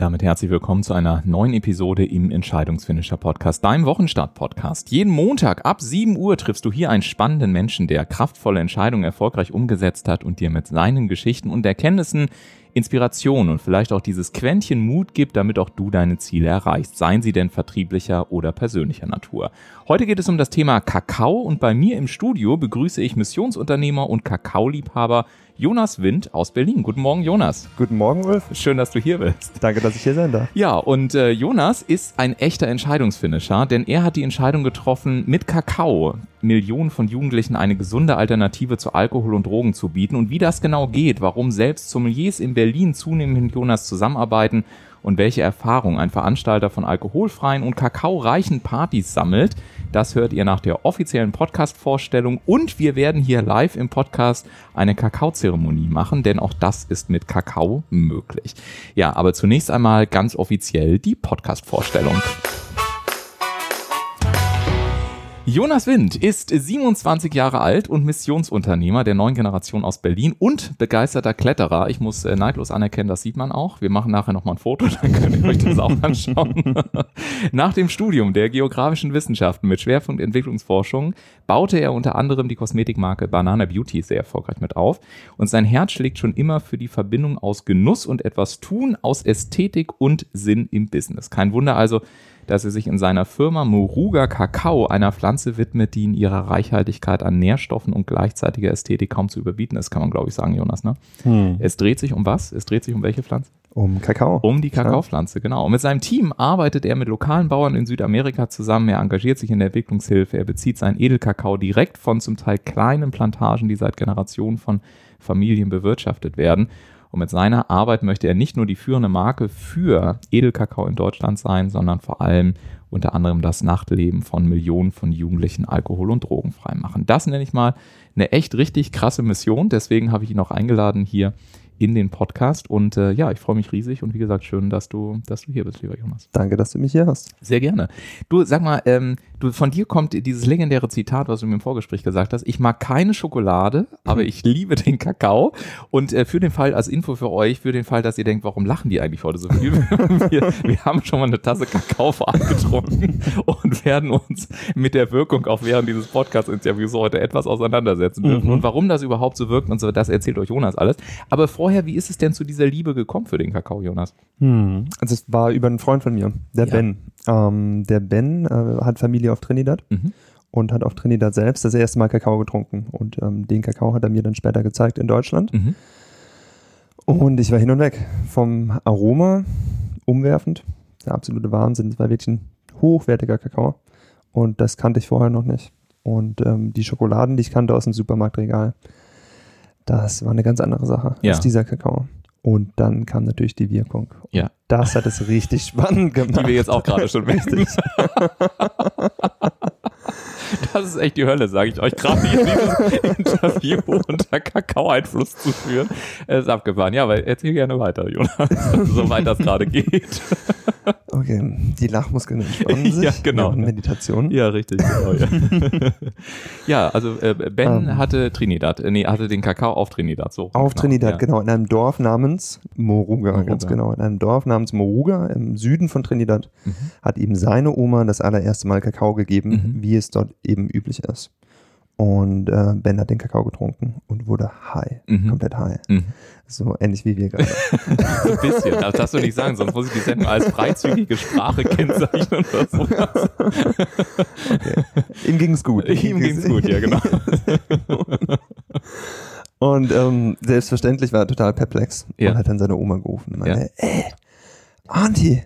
Damit herzlich willkommen zu einer neuen Episode im Entscheidungsfinisher Podcast, deinem Wochenstart-Podcast. Jeden Montag ab 7 Uhr triffst du hier einen spannenden Menschen, der kraftvolle Entscheidungen erfolgreich umgesetzt hat und dir mit seinen Geschichten und Erkenntnissen Inspiration und vielleicht auch dieses Quäntchen Mut gibt, damit auch du deine Ziele erreichst, seien sie denn vertrieblicher oder persönlicher Natur. Heute geht es um das Thema Kakao und bei mir im Studio begrüße ich Missionsunternehmer und Kakaoliebhaber Jonas Wind aus Berlin. Guten Morgen, Jonas. Guten Morgen, Ulf. Schön, dass du hier bist. Danke, dass ich hier sein darf. Ja, und äh, Jonas ist ein echter Entscheidungsfinisher, denn er hat die Entscheidung getroffen, mit Kakao Millionen von Jugendlichen eine gesunde Alternative zu Alkohol und Drogen zu bieten. Und wie das genau geht, warum selbst Sommeliers in Berlin zunehmend mit Jonas zusammenarbeiten und welche Erfahrung ein Veranstalter von alkoholfreien und kakaoreichen Partys sammelt, das hört ihr nach der offiziellen Podcast-Vorstellung und wir werden hier live im Podcast eine Kakaozeremonie machen, denn auch das ist mit Kakao möglich. Ja, aber zunächst einmal ganz offiziell die Podcast-Vorstellung. Jonas Wind ist 27 Jahre alt und Missionsunternehmer der neuen Generation aus Berlin und begeisterter Kletterer. Ich muss äh, neidlos anerkennen, das sieht man auch. Wir machen nachher nochmal ein Foto, dann könnt ihr euch das auch anschauen. Nach dem Studium der geografischen Wissenschaften mit Schwerpunkt Entwicklungsforschung baute er unter anderem die Kosmetikmarke Banana Beauty sehr erfolgreich mit auf. Und sein Herz schlägt schon immer für die Verbindung aus Genuss und etwas tun, aus Ästhetik und Sinn im Business. Kein Wunder also, dass er sich in seiner Firma Moruga Kakao einer Pflanze widmet, die in ihrer Reichhaltigkeit an Nährstoffen und gleichzeitiger Ästhetik kaum zu überbieten ist, kann man glaube ich sagen, Jonas. Ne? Hm. Es dreht sich um was? Es dreht sich um welche Pflanze? Um Kakao. Um die Kakaopflanze, genau. Und mit seinem Team arbeitet er mit lokalen Bauern in Südamerika zusammen. Er engagiert sich in der Entwicklungshilfe. Er bezieht seinen Edelkakao direkt von zum Teil kleinen Plantagen, die seit Generationen von Familien bewirtschaftet werden. Und mit seiner Arbeit möchte er nicht nur die führende Marke für Edelkakao in Deutschland sein, sondern vor allem unter anderem das Nachtleben von Millionen von Jugendlichen alkohol- und drogenfrei machen. Das nenne ich mal eine echt richtig krasse Mission. Deswegen habe ich ihn auch eingeladen, hier in den Podcast. Und äh, ja, ich freue mich riesig und wie gesagt, schön, dass du, dass du hier bist, lieber Jonas. Danke, dass du mich hier hast. Sehr gerne. Du, sag mal, ähm, du, von dir kommt dieses legendäre Zitat, was du mir im Vorgespräch gesagt hast. Ich mag keine Schokolade, aber ich liebe den Kakao. Und äh, für den Fall, als Info für euch, für den Fall, dass ihr denkt, warum lachen die eigentlich heute so viel? wir, wir haben schon mal eine Tasse Kakao vorab getrunken und werden uns mit der Wirkung auch während dieses Podcast-Interviews heute etwas auseinandersetzen dürfen. Mhm. Und warum das überhaupt so wirkt und so, das erzählt euch Jonas alles. Aber vorher, wie ist es denn zu dieser Liebe gekommen für den Kakao, Jonas? Hm. Also es war über einen Freund von mir, der ja. Ben. Ähm, der Ben äh, hat Familie auf Trinidad mhm. und hat auf Trinidad selbst das erste Mal Kakao getrunken. Und ähm, den Kakao hat er mir dann später gezeigt in Deutschland. Mhm. Und ich war hin und weg. Vom Aroma umwerfend. Der absolute Wahnsinn. Es war wirklich ein hochwertiger Kakao. Und das kannte ich vorher noch nicht. Und ähm, die Schokoladen, die ich kannte aus dem Supermarktregal, das war eine ganz andere Sache ja. als dieser Kakao. Und dann kam natürlich die Wirkung. Und ja. Das hat es richtig spannend gemacht. Die wir jetzt auch gerade schon richtig. Das ist echt die Hölle, sage ich euch. Gerade hier dieses Interview unter Kakao-Einfluss zu führen. Es ist abgefahren. Ja, aber erzähl gerne weiter, Jonas, soweit das gerade geht. Okay, die Lachmuskeln entspannen sich. ja, genau. Meditation. Ja, richtig. Genau, ja. ja. also äh, Ben ähm. hatte Trinidad, äh, nee, hatte den Kakao auf Trinidad. So, auf genau, Trinidad, ja. genau. In einem Dorf namens Moruga, Moruga, ganz genau. In einem Dorf namens Moruga im Süden von Trinidad mhm. hat ihm seine Oma das allererste Mal Kakao gegeben, mhm. wie es dort eben üblich ist. Und äh, Ben hat den Kakao getrunken und wurde high, mhm. komplett high. Mhm. So ähnlich wie wir gerade. so ein bisschen, das darfst du nicht sagen, sonst muss ich die Sendung als freizügige Sprache kennzeichnen oder sowas. okay. Ihm ging's gut. Ihm ging's gut, ja genau. und ähm, selbstverständlich war er total perplex ja. und hat dann seine Oma gerufen und meinte, ja. ey, Auntie,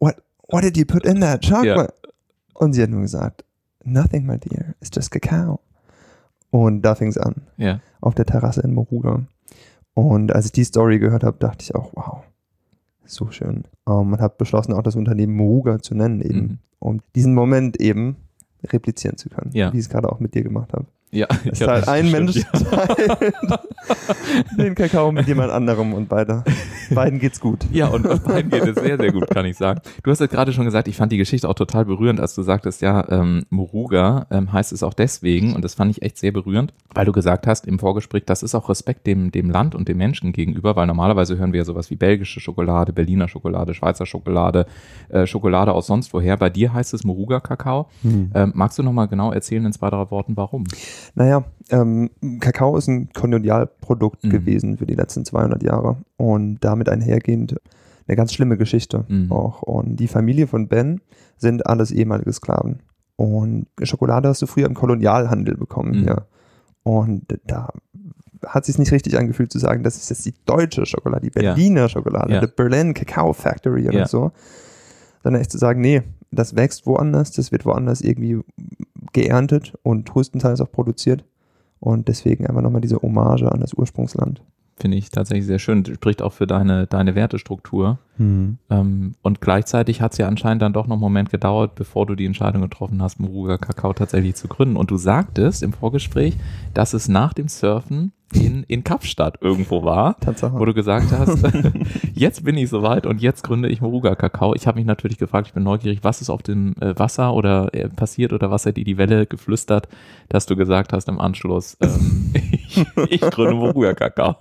what, what did you put in that chocolate? Ja. Und sie hat nur gesagt, Nothing, my dear. It's just Kakao. Und da fing es an. Ja. Auf der Terrasse in Moruga. Und als ich die Story gehört habe, dachte ich auch, wow, so schön. Um, man hat beschlossen, auch das Unternehmen Moruga zu nennen, eben, mhm. um diesen Moment eben replizieren zu können, ja. wie ich es gerade auch mit dir gemacht habe. Ja, es teilt ein Mensch teilt den Kakao mit jemand anderem und beide, beiden geht's gut. Ja, und beiden geht es sehr, sehr gut, kann ich sagen. Du hast ja gerade schon gesagt, ich fand die Geschichte auch total berührend, als du sagtest, ja, ähm, Moruga ähm, heißt es auch deswegen, und das fand ich echt sehr berührend, weil du gesagt hast im Vorgespräch, das ist auch Respekt dem, dem Land und dem Menschen gegenüber, weil normalerweise hören wir ja sowas wie belgische Schokolade, Berliner Schokolade, Schweizer Schokolade, äh, Schokolade aus sonst woher. Bei dir heißt es Moruga-Kakao. Hm. Ähm, magst du nochmal genau erzählen in zwei, drei Worten, warum? Naja, ähm, Kakao ist ein Kolonialprodukt mhm. gewesen für die letzten 200 Jahre und damit einhergehend eine ganz schlimme Geschichte mhm. auch. Und die Familie von Ben sind alles ehemalige Sklaven. Und Schokolade hast du früher im Kolonialhandel bekommen mhm. hier. Und da hat es sich nicht richtig angefühlt zu sagen, das ist jetzt die deutsche Schokolade, die Berliner ja. Schokolade, ja. die Berlin Cacao Factory oder ja. so. Sondern echt zu sagen, nee, das wächst woanders, das wird woanders irgendwie geerntet und größtenteils auch produziert. Und deswegen einfach nochmal diese Hommage an das Ursprungsland. Finde ich tatsächlich sehr schön. Spricht auch für deine, deine Wertestruktur. Mhm. Ähm, und gleichzeitig hat es ja anscheinend dann doch noch einen Moment gedauert, bevor du die Entscheidung getroffen hast, Muruga Kakao tatsächlich zu gründen. Und du sagtest im Vorgespräch, dass es nach dem Surfen in, in Kapstadt irgendwo war, Tatsache. wo du gesagt hast, jetzt bin ich soweit und jetzt gründe ich Moruga Kakao. Ich habe mich natürlich gefragt, ich bin neugierig, was ist auf dem äh, Wasser oder äh, passiert oder was hat dir die Welle geflüstert, dass du gesagt hast im Anschluss, ähm, ich, ich gründe Moruga Kakao.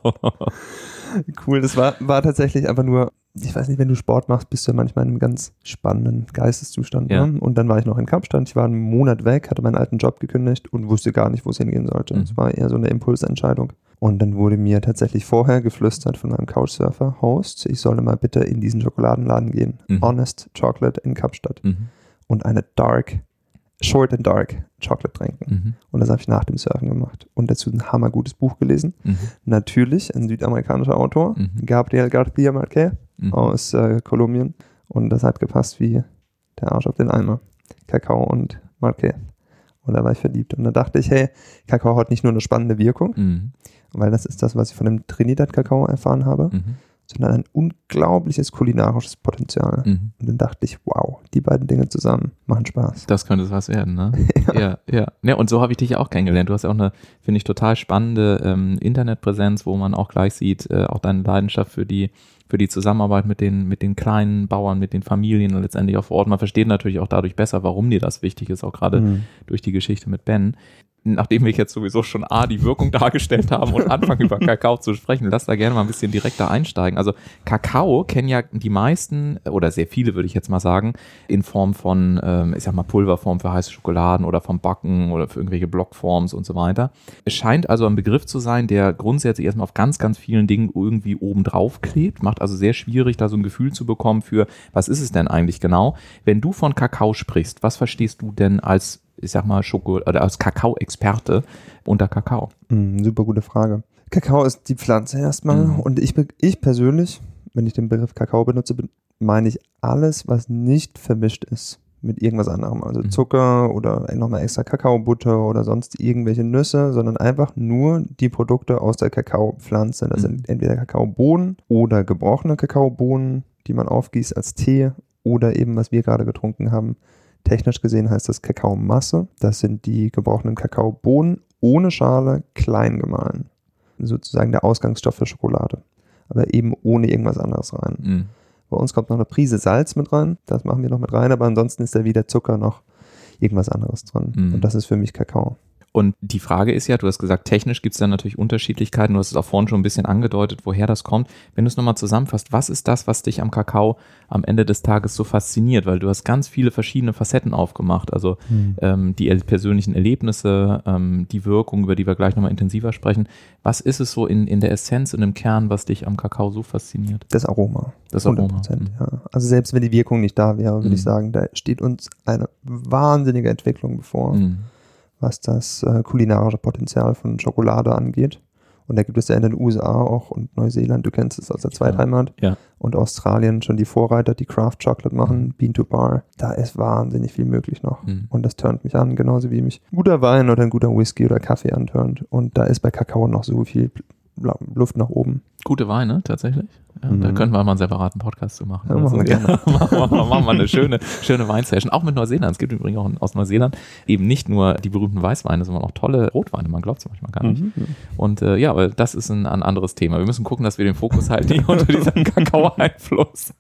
cool, das war, war tatsächlich einfach nur ich weiß nicht, wenn du Sport machst, bist du ja manchmal in einem ganz spannenden Geisteszustand. Ja. Ne? Und dann war ich noch in Kapstadt. Ich war einen Monat weg, hatte meinen alten Job gekündigt und wusste gar nicht, wo es hingehen sollte. Es mhm. war eher so eine Impulsentscheidung. Und dann wurde mir tatsächlich vorher geflüstert von meinem Couchsurfer-Host, ich solle mal bitte in diesen Schokoladenladen gehen. Mhm. Honest Chocolate in Kapstadt. Mhm. Und eine Dark Short and Dark Chocolate trinken. Mhm. Und das habe ich nach dem Surfen gemacht. Und dazu ein hammergutes Buch gelesen. Mhm. Natürlich ein südamerikanischer Autor, mhm. Gabriel García Márquez mhm. aus äh, Kolumbien. Und das hat gepasst wie der Arsch auf den Eimer. Kakao und Márquez. Und da war ich verliebt. Und da dachte ich, hey, Kakao hat nicht nur eine spannende Wirkung, mhm. weil das ist das, was ich von dem Trinidad-Kakao erfahren habe, mhm sondern ein unglaubliches kulinarisches Potenzial. Mhm. Und dann dachte ich, wow, die beiden Dinge zusammen machen Spaß. Das könnte was werden, ne? ja. ja, ja. ja und so habe ich dich ja auch kennengelernt. Du hast ja auch eine, finde ich, total spannende ähm, Internetpräsenz, wo man auch gleich sieht, äh, auch deine Leidenschaft für die für die Zusammenarbeit mit den, mit den kleinen Bauern, mit den Familien und letztendlich auch vor Ort. Man versteht natürlich auch dadurch besser, warum dir das wichtig ist, auch gerade mhm. durch die Geschichte mit Ben nachdem wir jetzt sowieso schon A, die Wirkung dargestellt haben und anfangen über Kakao zu sprechen, lass da gerne mal ein bisschen direkter einsteigen. Also Kakao kennen ja die meisten oder sehr viele, würde ich jetzt mal sagen, in Form von, ähm, ich sag mal, Pulverform für heiße Schokoladen oder vom Backen oder für irgendwelche Blockforms und so weiter. Es scheint also ein Begriff zu sein, der grundsätzlich erstmal auf ganz, ganz vielen Dingen irgendwie oben drauf klebt, macht also sehr schwierig, da so ein Gefühl zu bekommen für, was ist es denn eigentlich genau? Wenn du von Kakao sprichst, was verstehst du denn als ich sag mal, Schoko oder als Kakao-Experte unter Kakao? Mm, super gute Frage. Kakao ist die Pflanze erstmal mhm. und ich, ich persönlich, wenn ich den Begriff Kakao benutze, meine ich alles, was nicht vermischt ist mit irgendwas anderem, also mhm. Zucker oder nochmal extra Kakaobutter oder sonst irgendwelche Nüsse, sondern einfach nur die Produkte aus der Kakaopflanze. Das mhm. sind entweder Kakaobohnen oder gebrochene Kakaobohnen, die man aufgießt als Tee oder eben, was wir gerade getrunken haben, Technisch gesehen heißt das Kakaomasse. Das sind die gebrochenen Kakaobohnen ohne Schale klein gemahlen. Sozusagen der Ausgangsstoff für Schokolade. Aber eben ohne irgendwas anderes rein. Mhm. Bei uns kommt noch eine Prise Salz mit rein. Das machen wir noch mit rein. Aber ansonsten ist da wieder Zucker noch irgendwas anderes drin. Mhm. Und das ist für mich Kakao. Und die Frage ist ja, du hast gesagt, technisch gibt es da natürlich Unterschiedlichkeiten. Du hast es auch vorhin schon ein bisschen angedeutet, woher das kommt. Wenn du es nochmal zusammenfasst, was ist das, was dich am Kakao am Ende des Tages so fasziniert? Weil du hast ganz viele verschiedene Facetten aufgemacht. Also hm. ähm, die persönlichen Erlebnisse, ähm, die Wirkung, über die wir gleich nochmal intensiver sprechen. Was ist es so in, in der Essenz und im Kern, was dich am Kakao so fasziniert? Das Aroma. Das Aroma. Mhm. Ja. Also selbst wenn die Wirkung nicht da wäre, würde mhm. ich sagen, da steht uns eine wahnsinnige Entwicklung bevor. Mhm was das äh, kulinarische Potenzial von Schokolade angeht. Und da gibt es ja in den USA auch und Neuseeland, du kennst es aus der Zweitheimat. Ja. Und Australien schon die Vorreiter, die Craft Chocolate machen, mhm. Bean to Bar. Da ist wahnsinnig viel möglich noch. Mhm. Und das turnt mich an, genauso wie mich ein guter Wein oder ein guter Whisky oder Kaffee anturnt. Und da ist bei Kakao noch so viel Luft nach oben. Gute Weine, tatsächlich. Ja, mhm. Da könnten wir mal einen separaten Podcast zu machen. Ja, machen, wir gerne. machen, wir, machen wir eine schöne, schöne Weinsession. Auch mit Neuseeland. Es gibt übrigens auch aus Neuseeland eben nicht nur die berühmten Weißweine, sondern auch tolle Rotweine. Man glaubt es manchmal gar nicht. Mhm. Und äh, ja, aber das ist ein, ein, anderes Thema. Wir müssen gucken, dass wir den Fokus halten hier unter diesem Kakao-Einfluss.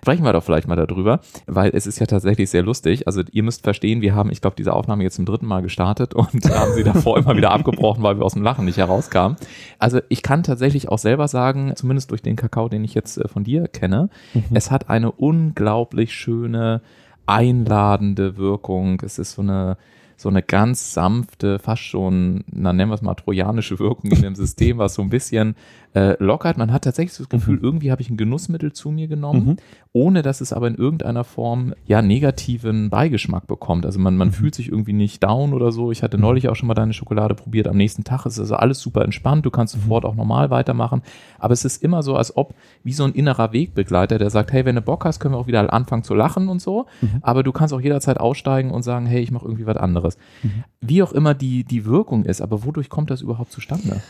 Sprechen wir doch vielleicht mal darüber, weil es ist ja tatsächlich sehr lustig. Also ihr müsst verstehen, wir haben, ich glaube, diese Aufnahme jetzt zum dritten Mal gestartet und haben sie davor immer wieder abgebrochen, weil wir aus dem Lachen nicht herauskamen. Also ich kann tatsächlich auch selber sagen, zumindest durch den Kakao, den ich jetzt äh, von dir kenne, mhm. es hat eine unglaublich schöne, einladende Wirkung. Es ist so eine, so eine ganz sanfte, fast schon, na nennen wir es mal trojanische Wirkung in dem System, was so ein bisschen äh, lockert. Man hat tatsächlich das Gefühl, mhm. irgendwie habe ich ein Genussmittel zu mir genommen, mhm. ohne dass es aber in irgendeiner Form ja negativen Beigeschmack bekommt. Also man, man mhm. fühlt sich irgendwie nicht down oder so. Ich hatte neulich auch schon mal deine Schokolade probiert. Am nächsten Tag ist also alles super entspannt. Du kannst mhm. sofort auch normal weitermachen. Aber es ist immer so, als ob wie so ein innerer Wegbegleiter, der sagt, hey, wenn du Bock hast, können wir auch wieder anfangen zu lachen und so. Mhm. Aber du kannst auch jederzeit aussteigen und sagen, hey, ich mache irgendwie was anderes. Mhm. Wie auch immer die, die Wirkung ist, aber wodurch kommt das überhaupt zustande?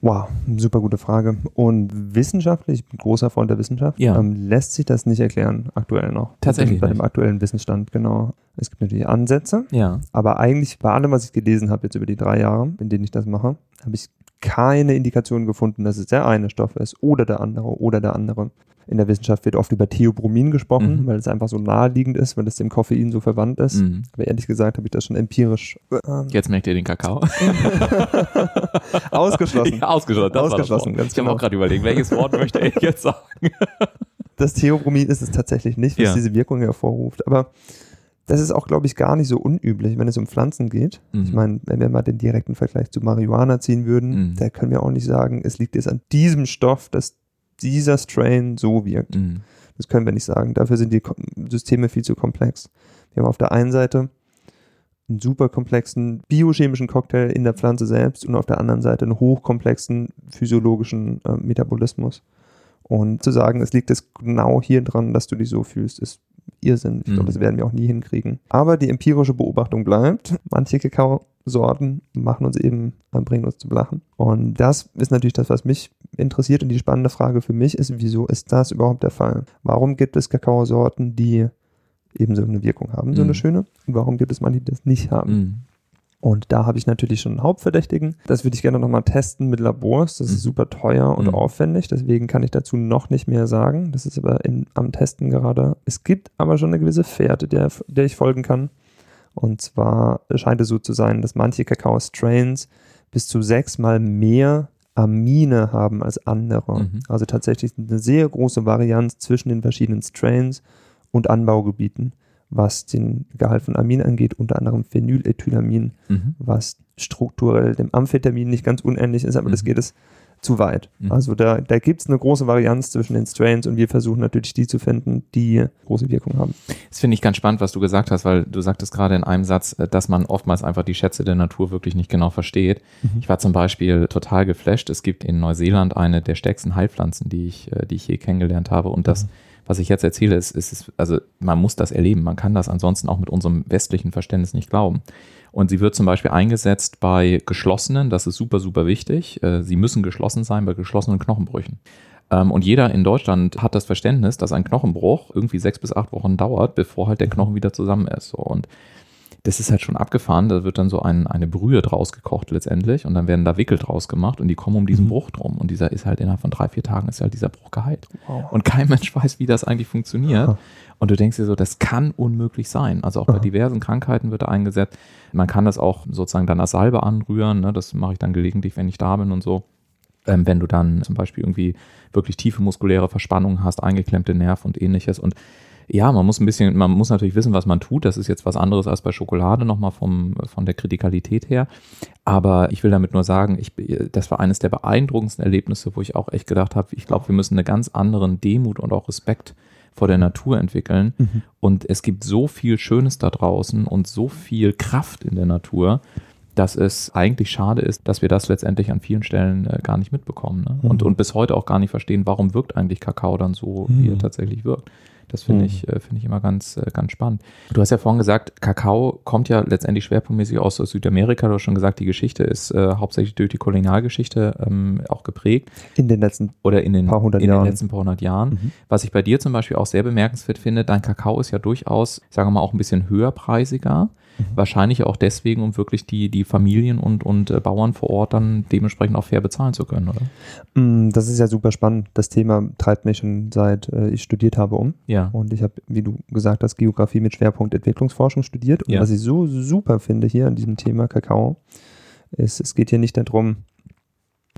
Wow, super gute Frage. Und wissenschaftlich, ich bin großer Freund der Wissenschaft, ja. ähm, lässt sich das nicht erklären, aktuell noch. Tatsächlich. Bei dem aktuellen Wissensstand, genau. Es gibt natürlich Ansätze, ja. aber eigentlich bei allem, was ich gelesen habe, jetzt über die drei Jahre, in denen ich das mache, habe ich keine Indikation gefunden, dass es der eine Stoff ist oder der andere oder der andere. In der Wissenschaft wird oft über Theobromin gesprochen, mhm. weil es einfach so naheliegend ist, weil es dem Koffein so verwandt ist. Mhm. Aber ehrlich gesagt habe ich das schon empirisch. Ähm, Jetzt merkt ihr den Kakao. ausgeschlossen. Ja, ausgeschlossen. Das ausgeschlossen. ich genau. habe auch gerade überlegt, welches Wort möchte ich jetzt sagen? das Theobromin ist es tatsächlich nicht, was ja. diese Wirkung hervorruft. Aber das ist auch, glaube ich, gar nicht so unüblich, wenn es um Pflanzen geht. Mhm. Ich meine, wenn wir mal den direkten Vergleich zu Marihuana ziehen würden, mhm. da können wir auch nicht sagen, es liegt jetzt an diesem Stoff, dass dieser Strain so wirkt. Mhm. Das können wir nicht sagen. Dafür sind die Systeme viel zu komplex. Wir haben auf der einen Seite einen super komplexen biochemischen Cocktail in der Pflanze selbst und auf der anderen Seite einen hochkomplexen physiologischen äh, Metabolismus. Und zu sagen, es liegt jetzt genau hier dran, dass du dich so fühlst, ist Irrsinn. Ich mhm. glaube, das werden wir auch nie hinkriegen. Aber die empirische Beobachtung bleibt. Manche Kakaosorten machen uns eben, bringen uns zum Lachen. Und das ist natürlich das, was mich interessiert. Und die spannende Frage für mich ist, wieso ist das überhaupt der Fall? Warum gibt es Kakaosorten, die eben so eine Wirkung haben, so eine mhm. schöne? Und warum gibt es manche, die das nicht haben? Und da habe ich natürlich schon einen Hauptverdächtigen. Das würde ich gerne nochmal testen mit Labors. Das ist mhm. super teuer und mhm. aufwendig. Deswegen kann ich dazu noch nicht mehr sagen. Das ist aber in, am Testen gerade. Es gibt aber schon eine gewisse Fährte, der, der ich folgen kann. Und zwar scheint es so zu sein, dass manche Kakao-Strains bis zu sechsmal mehr Amine haben als andere. Mhm. Also tatsächlich eine sehr große Varianz zwischen den verschiedenen Strains und Anbaugebieten was den Gehalt von Amin angeht, unter anderem Phenylethylamin, mhm. was strukturell dem Amphetamin nicht ganz unähnlich ist, aber mhm. das geht es zu weit. Mhm. Also da, da gibt es eine große Varianz zwischen den Strains und wir versuchen natürlich die zu finden, die große Wirkung haben. Das finde ich ganz spannend, was du gesagt hast, weil du sagtest gerade in einem Satz, äh, dass man oftmals einfach die Schätze der Natur wirklich nicht genau versteht. Mhm. Ich war zum Beispiel total geflasht. Es gibt in Neuseeland eine der stärksten Heilpflanzen, die ich, äh, die ich je kennengelernt habe und das mhm was ich jetzt erzähle, ist, ist, also man muss das erleben. Man kann das ansonsten auch mit unserem westlichen Verständnis nicht glauben. Und sie wird zum Beispiel eingesetzt bei geschlossenen, das ist super, super wichtig. Äh, sie müssen geschlossen sein bei geschlossenen Knochenbrüchen. Ähm, und jeder in Deutschland hat das Verständnis, dass ein Knochenbruch irgendwie sechs bis acht Wochen dauert, bevor halt der Knochen wieder zusammen ist. Und das ist halt schon abgefahren. Da wird dann so ein, eine Brühe draus gekocht letztendlich und dann werden da Wickel draus gemacht und die kommen um diesen mhm. Bruch drum. Und dieser ist halt innerhalb von drei, vier Tagen ist halt dieser Bruch geheilt. Wow. Und kein Mensch weiß, wie das eigentlich funktioniert. Aha. Und du denkst dir so, das kann unmöglich sein. Also auch Aha. bei diversen Krankheiten wird da eingesetzt. Man kann das auch sozusagen dann als Salbe anrühren. Ne? Das mache ich dann gelegentlich, wenn ich da bin und so. Ähm, wenn du dann zum Beispiel irgendwie wirklich tiefe muskuläre Verspannungen hast, eingeklemmte Nerven und ähnliches. Und ja, man muss ein bisschen, man muss natürlich wissen, was man tut. Das ist jetzt was anderes als bei Schokolade nochmal vom, von der Kritikalität her. Aber ich will damit nur sagen, ich, das war eines der beeindruckendsten Erlebnisse, wo ich auch echt gedacht habe, ich glaube, wir müssen eine ganz anderen Demut und auch Respekt vor der Natur entwickeln. Mhm. Und es gibt so viel Schönes da draußen und so viel Kraft in der Natur, dass es eigentlich schade ist, dass wir das letztendlich an vielen Stellen äh, gar nicht mitbekommen. Ne? Mhm. Und, und bis heute auch gar nicht verstehen, warum wirkt eigentlich Kakao dann so, wie er mhm. tatsächlich wirkt. Das finde mhm. ich, äh, finde ich immer ganz, äh, ganz spannend. Du hast ja vorhin gesagt, Kakao kommt ja letztendlich schwerpunktmäßig aus Südamerika. Du hast schon gesagt, die Geschichte ist äh, hauptsächlich durch die Kolonialgeschichte ähm, auch geprägt. In den letzten oder in den paar hundert in Jahren. den letzten paar hundert Jahren. Mhm. Was ich bei dir zum Beispiel auch sehr bemerkenswert finde, dein Kakao ist ja durchaus, sagen wir mal, auch ein bisschen höherpreisiger. Mhm. Wahrscheinlich auch deswegen, um wirklich die, die Familien und, und äh, Bauern vor Ort dann dementsprechend auch fair bezahlen zu können, oder? Mm, das ist ja super spannend. Das Thema treibt mich schon seit äh, ich studiert habe um. Ja. Und ich habe, wie du gesagt hast, Geografie mit Schwerpunkt Entwicklungsforschung studiert. Und Ja. was ich so super finde hier an diesem Thema Kakao, ist, es geht hier nicht darum,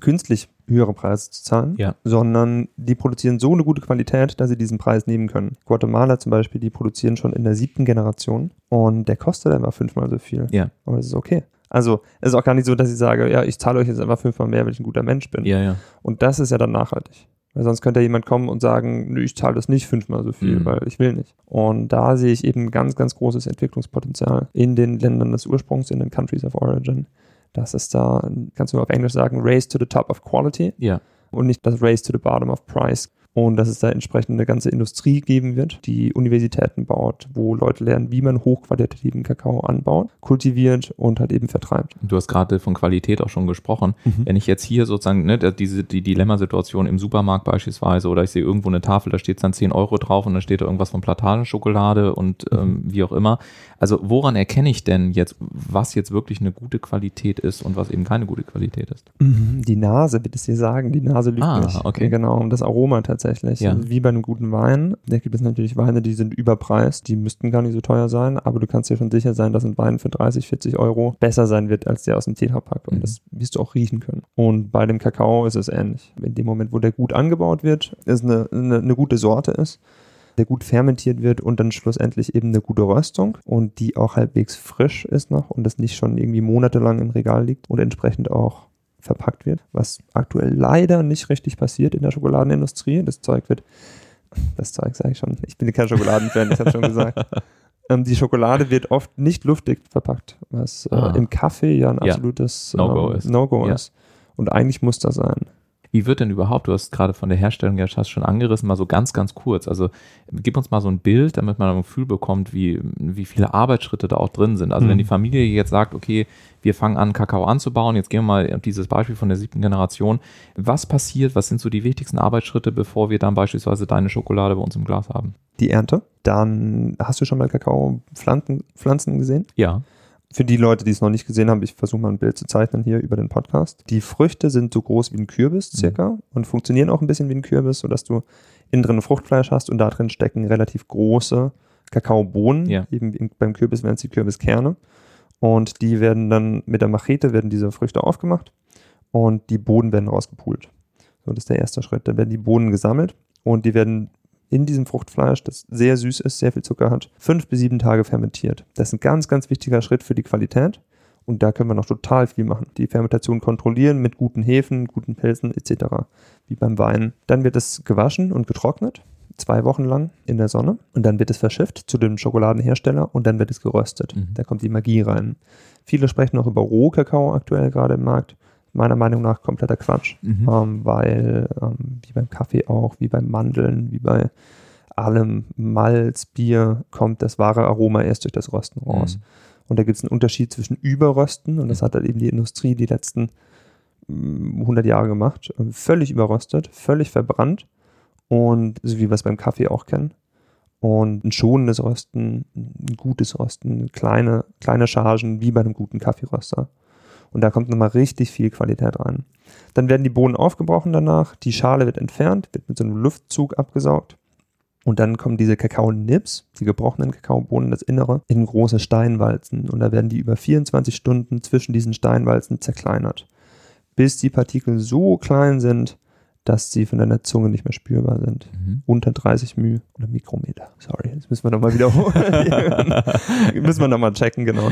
künstlich höhere Preise zu zahlen, Ja. sondern die produzieren so eine gute Qualität, dass sie diesen Preis nehmen können. Guatemala zum Beispiel, die produzieren schon in der siebten Generation und der kostet einfach fünfmal so viel. Ja. Aber das ist okay. Also es ist auch gar nicht so, dass ich sage, ja, ich zahle euch jetzt einfach fünfmal mehr, weil ich ein guter Mensch bin. Ja, ja. Und das ist ja dann nachhaltig. Weil sonst könnte ja jemand kommen und sagen, nö, ich zahle das nicht fünfmal so viel, Mhm. weil ich will nicht. Und da sehe ich eben ganz, ganz großes Entwicklungspotenzial in den Ländern des Ursprungs, in den Countries of Origin. Das ist da, kannst du auf Englisch sagen, race to the top of quality Ja. und nicht das race to the bottom of price. Und dass es da entsprechend eine ganze Industrie geben wird, die Universitäten baut, wo Leute lernen, wie man hochqualitativen Kakao anbaut, kultiviert und halt eben vertreibt. Du hast gerade von Qualität auch schon gesprochen. Wenn ich jetzt hier sozusagen, ne, diese die Dilemmasituation im Supermarkt beispielsweise oder ich sehe irgendwo eine Tafel, da steht dann 10 Euro drauf und da steht da irgendwas von Platanenschokolade und ähm, wie auch immer. Also woran erkenne ich denn jetzt, was jetzt wirklich eine gute Qualität ist und was eben keine gute Qualität ist? Mhm, Die Nase wird es dir sagen, die Nase lügt Ah, nicht. okay. Genau, und das Aroma tatsächlich. Ja. Also Wie bei einem guten Wein. Da gibt es natürlich Weine, die sind überpreist, die müssten gar nicht so teuer sein, aber du kannst dir schon sicher sein, dass ein Wein für 30, 40 Euro besser sein wird als der aus dem Tetrapack. Und Mhm. das wirst du auch riechen können. Und bei dem Kakao ist es ähnlich. In dem Moment, wo der gut angebaut wird, es eine, eine, eine gute Sorte ist, der gut fermentiert wird und dann schlussendlich eben eine gute Röstung und die auch halbwegs frisch ist noch und das nicht schon irgendwie monatelang im Regal liegt und entsprechend auch verpackt wird, was aktuell leider nicht richtig passiert in der Schokoladenindustrie. Das Zeug wird, das Zeug sage ich schon, ich bin kein Schokoladenfan, ich habe schon gesagt. Ähm, die Schokolade wird oft nicht luftig verpackt, was äh, Ah. im Kaffee ja ein absolutes No-Go ähm, ist. No-Go Ja. ist. Und eigentlich muss das sein. Wie wird denn überhaupt, du hast gerade von der Herstellung ja fast schon angerissen, mal so ganz, ganz kurz. Also gib uns mal so ein Bild, damit man ein Gefühl bekommt, wie, wie viele Arbeitsschritte da auch drin sind. Also Mhm. wenn die Familie jetzt sagt, okay, wir fangen an, Kakao anzubauen, jetzt gehen wir mal auf dieses Beispiel von der siebten Generation. Was passiert, was sind so die wichtigsten Arbeitsschritte, bevor wir dann beispielsweise deine Schokolade bei uns im Glas haben? Die Ernte. Dann hast du schon mal Kakao-Pflanzen Pflanzen gesehen? Ja. Für die Leute, die es noch nicht gesehen haben, ich versuche mal ein Bild zu zeichnen hier über den Podcast. Die Früchte sind so groß wie ein Kürbis circa und funktionieren auch ein bisschen wie ein Kürbis, sodass du innen drin Fruchtfleisch hast und da drin stecken relativ große Kakaobohnen. Ja. Eben beim Kürbis wären es die Kürbiskerne. Und die werden dann mit der Machete werden diese Früchte aufgemacht und die Bohnen werden rausgepult. So, das ist der erste Schritt. Dann werden die Bohnen gesammelt und die werden in diesem Fruchtfleisch, das sehr süß ist, sehr viel Zucker hat, fünf bis sieben Tage fermentiert. Das ist ein ganz, ganz wichtiger Schritt für die Qualität. Und da können wir noch total viel machen. Die Fermentation kontrollieren mit guten Hefen, guten Pilzen etc. Wie beim Wein. Dann wird es gewaschen und getrocknet, zwei Wochen lang in der Sonne. Und dann wird es verschifft zu dem Schokoladenhersteller und dann wird es geröstet. Mhm. Da kommt die Magie rein. Viele sprechen noch über Rohkakao aktuell gerade im Markt. Meiner Meinung nach kompletter Quatsch Mhm. ähm, weil ähm, wie beim Kaffee auch, wie beim Mandeln, wie bei allem Malz, Bier, kommt das wahre Aroma erst durch das Rösten raus. Mhm. Und da gibt es einen Unterschied zwischen Überrösten, und das hat halt eben die Industrie die letzten mm, 100 Jahre gemacht, äh, völlig überröstet, völlig verbrannt und so wie wir es beim Kaffee auch kennen. Und ein schonendes Rösten, ein gutes Rösten, kleine, kleine Chargen wie bei einem guten Kaffeeröster. Und da kommt nochmal richtig viel Qualität rein. Dann werden die Bohnen aufgebrochen danach, die Schale wird entfernt, wird mit so einem Luftzug abgesaugt. Und dann kommen diese Kakao-Nips, die gebrochenen Kakaobohnen, das Innere, in große Steinwalzen. Und da werden die über 24 Stunden zwischen diesen Steinwalzen zerkleinert. Bis die Partikel so klein sind, dass sie von deiner Zunge nicht mehr spürbar sind. Mhm. Unter 30 μ oder Mikrometer. Sorry, das müssen wir nochmal wiederholen. müssen wir nochmal checken, genau.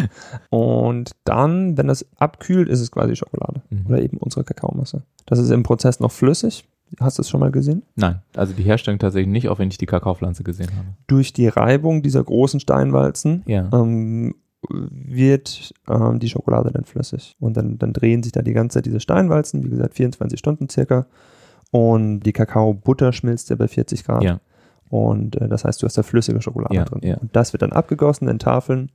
Und dann, wenn das abkühlt, ist es quasi Schokolade. Mhm. Oder eben unsere Kakaomasse. Das ist im Prozess noch flüssig. Hast du es schon mal gesehen? Nein, also die Herstellung tatsächlich nicht, auch wenn ich die Kakaopflanze gesehen habe. Durch die Reibung dieser großen Steinwalzen Ja. ähm, wird ähm, die Schokolade dann flüssig. Und dann, dann drehen sich da die ganze Zeit diese Steinwalzen, wie gesagt, 24 Stunden circa. Und die Kakaobutter schmilzt ja bei 40 Grad. Ja. Und äh, das heißt, du hast da flüssige Schokolade Ja, drin. ja. Und das wird dann abgegossen in Tafeln.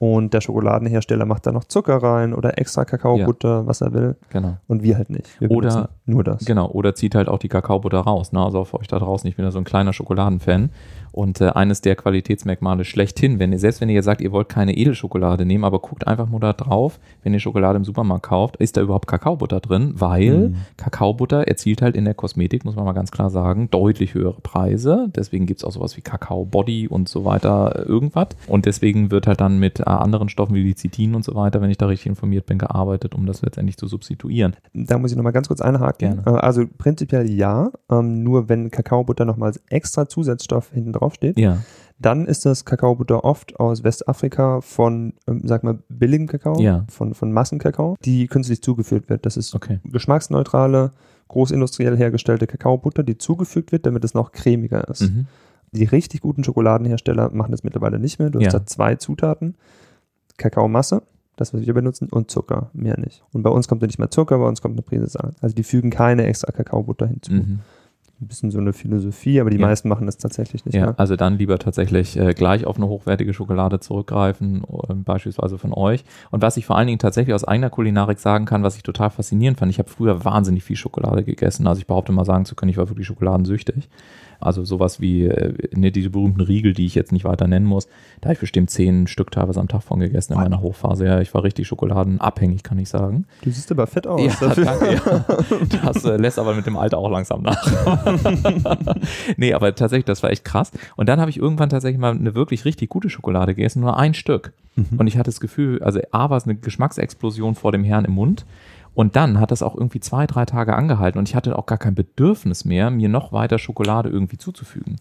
Und der Schokoladenhersteller macht da noch Zucker rein oder extra Kakaobutter, was er will. Genau. Und wir halt nicht. Wir Oder- nur das. Genau, oder zieht halt auch die Kakaobutter raus. Ne? Also für euch da draußen, ich bin ja so ein kleiner Schokoladenfan. Und äh, eines der Qualitätsmerkmale schlechthin, wenn ihr, selbst wenn ihr jetzt sagt, ihr wollt keine Edelschokolade nehmen, aber guckt einfach mal da drauf, wenn ihr Schokolade im Supermarkt kauft, ist da überhaupt Kakaobutter drin? Weil Mhm. Kakaobutter erzielt halt in der Kosmetik, muss man mal ganz klar sagen, deutlich höhere Preise. Deswegen gibt es auch sowas wie Kakao Body und so weiter, äh, irgendwas. Und deswegen wird halt dann mit äh, anderen Stoffen wie Lecithin und so weiter, wenn ich da richtig informiert bin, gearbeitet, um das letztendlich zu substituieren. Da muss ich nochmal ganz kurz einhaken. Gerne. Äh, Also prinzipiell ja, ähm, nur wenn Kakaobutter nochmal als extra Zusatzstoff hinten drauf steht, Ja, dann ist das Kakaobutter oft aus Westafrika von, ähm, sag mal, billigem Kakao, Ja. von, von Massenkakao, die künstlich zugeführt wird. Das ist okay. geschmacksneutrale, großindustriell hergestellte Kakaobutter, die zugefügt wird, damit es noch cremiger ist. Mhm. Die richtig guten Schokoladenhersteller machen das mittlerweile nicht mehr. Du Ja. hast da zwei Zutaten: Kakaomasse, das, was wir benutzen, und Zucker, mehr nicht. Und bei uns kommt da nicht mehr Zucker, bei uns kommt eine Prise Salz. Also die fügen keine extra Kakaobutter hinzu. Mhm. Ein bisschen so eine Philosophie, aber die Ja. meisten machen das tatsächlich nicht Ja, mehr. also dann lieber tatsächlich äh, gleich auf eine hochwertige Schokolade zurückgreifen, äh, beispielsweise von euch. Und was ich vor allen Dingen tatsächlich aus eigener Kulinarik sagen kann, was ich total faszinierend fand, ich habe früher wahnsinnig viel Schokolade gegessen. Also ich behaupte mal sagen zu können, ich war wirklich schokoladensüchtig. Also sowas wie äh, ne, diese berühmten Riegel, die ich jetzt nicht weiter nennen muss, da habe ich bestimmt zehn Stück teilweise am Tag von gegessen in meiner Hochphase. Ja, ich war richtig schokoladenabhängig, kann ich sagen. Du siehst aber fett aus. Ja, dafür. danke. Ja. Das äh, lässt aber mit dem Alter auch langsam nach. nee, aber tatsächlich, das war echt krass. Und dann habe ich irgendwann tatsächlich mal eine wirklich richtig gute Schokolade gegessen, nur ein Stück. Mhm. Und ich hatte das Gefühl, also A war es eine Geschmacksexplosion vor dem Herrn im Mund. Und dann hat das auch irgendwie zwei, drei Tage angehalten und ich hatte auch gar kein Bedürfnis mehr, mir noch weiter Schokolade irgendwie zuzufügen.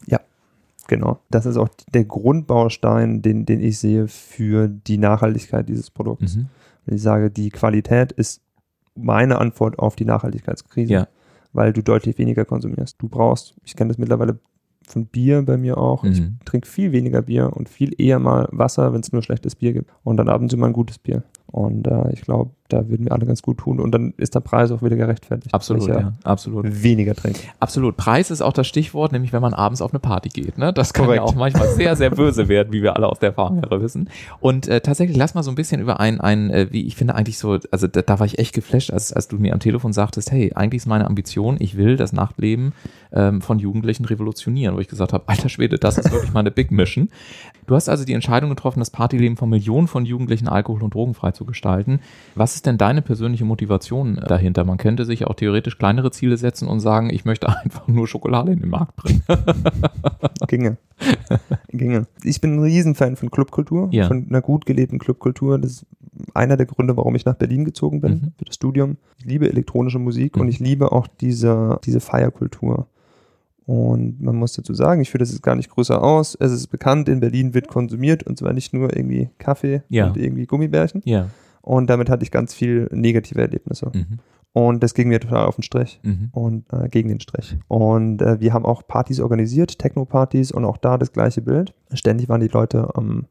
Genau. Das ist auch der Grundbaustein, den, den ich sehe für die Nachhaltigkeit dieses Produkts. Mhm. Wenn ich sage, die Qualität ist meine Antwort auf die Nachhaltigkeitskrise, Ja. Weil du deutlich weniger konsumierst. Du brauchst, ich kenne das mittlerweile von Bier bei mir auch. Ich Mhm. trinke viel weniger Bier und viel eher mal Wasser, wenn es nur schlechtes Bier gibt. Und dann ab und zu mal ein gutes Bier. Und äh, ich glaube, da würden wir alle ganz gut tun. Und dann ist der Preis auch wieder gerechtfertigt. Absolut, ja, absolut. Weniger trinke. Absolut. Preis ist auch das Stichwort, nämlich wenn man abends auf eine Party geht. Ne? Das kann Korrekt. ja auch manchmal sehr, sehr böse werden, wie wir alle aus der Erfahrung wissen. Und äh, tatsächlich, lass mal so ein bisschen über ein, ein äh, wie ich finde eigentlich so, also da, da war ich echt geflasht, als, als du mir am Telefon sagtest, hey, eigentlich ist meine Ambition, ich will das Nachtleben ähm, von Jugendlichen revolutionieren, wo ich gesagt habe, alter Schwede, das ist wirklich meine Big Mission. Du hast also die Entscheidung getroffen, das Partyleben von Millionen von Jugendlichen alkohol- und drogenfrei zu gestalten. Was ist denn deine persönliche Motivation äh, dahinter? Man könnte sich auch theoretisch kleinere Ziele setzen und sagen, ich möchte einfach nur Schokolade in den Markt bringen. Ginge. Ginge. Ich bin ein Riesenfan von Clubkultur, Ja. von einer gut gelebten Clubkultur. Das ist einer der Gründe, warum ich nach Berlin gezogen bin Mhm. für das Studium. Ich liebe elektronische Musik Mhm. und ich liebe auch diese, diese Feierkultur. Und man muss dazu sagen, ich führe das jetzt gar nicht größer aus. Es ist bekannt, in Berlin wird konsumiert und zwar nicht nur irgendwie Kaffee Ja. und irgendwie Gummibärchen. Ja. Und damit hatte ich ganz viel negative Erlebnisse. Mhm. Und das ging mir total auf den Strich Mhm. und äh, gegen den Strich. Und äh, wir haben auch Partys organisiert, Techno-Partys und auch da das gleiche Bild. Ständig waren die Leute ähm,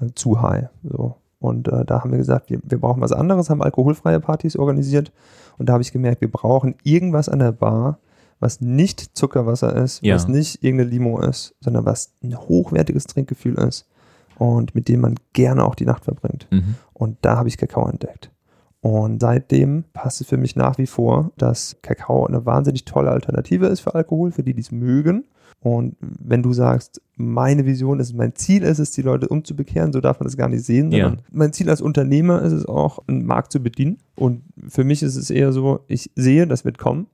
äh, zu high. So. Und äh, da haben wir gesagt, wir, wir brauchen was anderes, haben alkoholfreie Partys organisiert. Und da habe ich gemerkt, wir brauchen irgendwas an der Bar, was nicht Zuckerwasser ist, Ja. was nicht irgendeine Limo ist, sondern was ein hochwertiges Trinkgefühl ist und mit dem man gerne auch die Nacht verbringt. Mhm. Und da habe ich Kakao entdeckt. Und seitdem passt es für mich nach wie vor, dass Kakao eine wahnsinnig tolle Alternative ist für Alkohol, für die, die es mögen. Und wenn du sagst, meine Vision ist, mein Ziel ist es, die Leute umzubekehren, so darf man das gar nicht sehen, Ja. sondern mein Ziel als Unternehmer ist es auch, einen Markt zu bedienen. Und für mich ist es eher so, ich sehe, das wird kommen.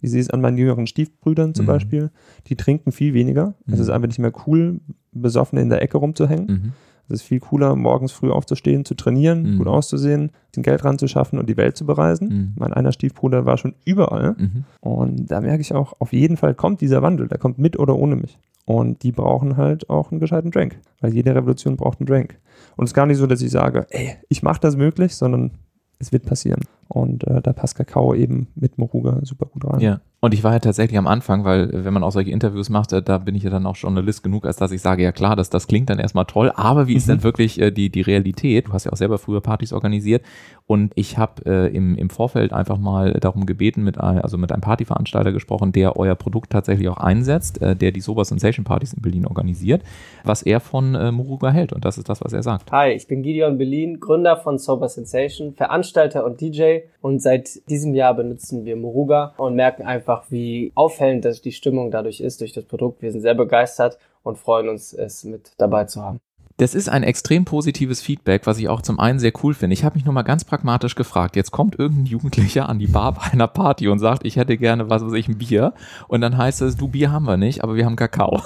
Ich sehe es an meinen jüngeren Stiefbrüdern zum Mhm. Beispiel. Die trinken viel weniger. Es Mhm. ist einfach nicht mehr cool, besoffen in der Ecke rumzuhängen. Mhm. Es ist viel cooler, morgens früh aufzustehen, zu trainieren, Mhm. gut auszusehen, den Geld ranzuschaffen und die Welt zu bereisen. Mhm. Mein einer Stiefbruder war schon überall. Mhm. Und da merke ich auch, auf jeden Fall kommt dieser Wandel. Der kommt mit oder ohne mich. Und die brauchen halt auch einen gescheiten Drink. Weil jede Revolution braucht einen Drink. Und es ist gar nicht so, dass ich sage, ey, ich mache das möglich, sondern es wird passieren. Und äh, da passt Kakao eben mit Moruga super gut rein. Ja, Und ich war ja tatsächlich am Anfang, weil wenn man auch solche Interviews macht, äh, da bin ich ja dann auch Journalist genug, als dass ich sage, ja klar, das, das klingt dann erstmal toll, aber wie ist denn mhm. wirklich äh, die, die Realität? Du hast ja auch selber früher Partys organisiert und ich habe äh, im, im Vorfeld einfach mal darum gebeten, mit, ein, also mit einem Partyveranstalter gesprochen, der euer Produkt tatsächlich auch einsetzt, äh, der die Sober Sensation Partys in Berlin organisiert, was er von äh, Muruga hält und das ist das, was er sagt. Hi, ich bin Gideon Berlin, Gründer von Sober Sensation, Veranstalter und DJ und seit diesem Jahr benutzen wir Muruga und merken einfach, einfach, wie auffällend die Stimmung dadurch ist, durch das Produkt. Wir sind sehr begeistert und freuen uns, es mit dabei zu haben. Das ist ein extrem positives Feedback, was ich auch zum einen sehr cool finde. Ich habe mich nur mal ganz pragmatisch gefragt. Jetzt kommt irgendein Jugendlicher an die Bar bei einer Party und sagt, ich hätte gerne, was weiß ich, ein Bier. Und dann heißt es, du Bier haben wir nicht, aber wir haben Kakao.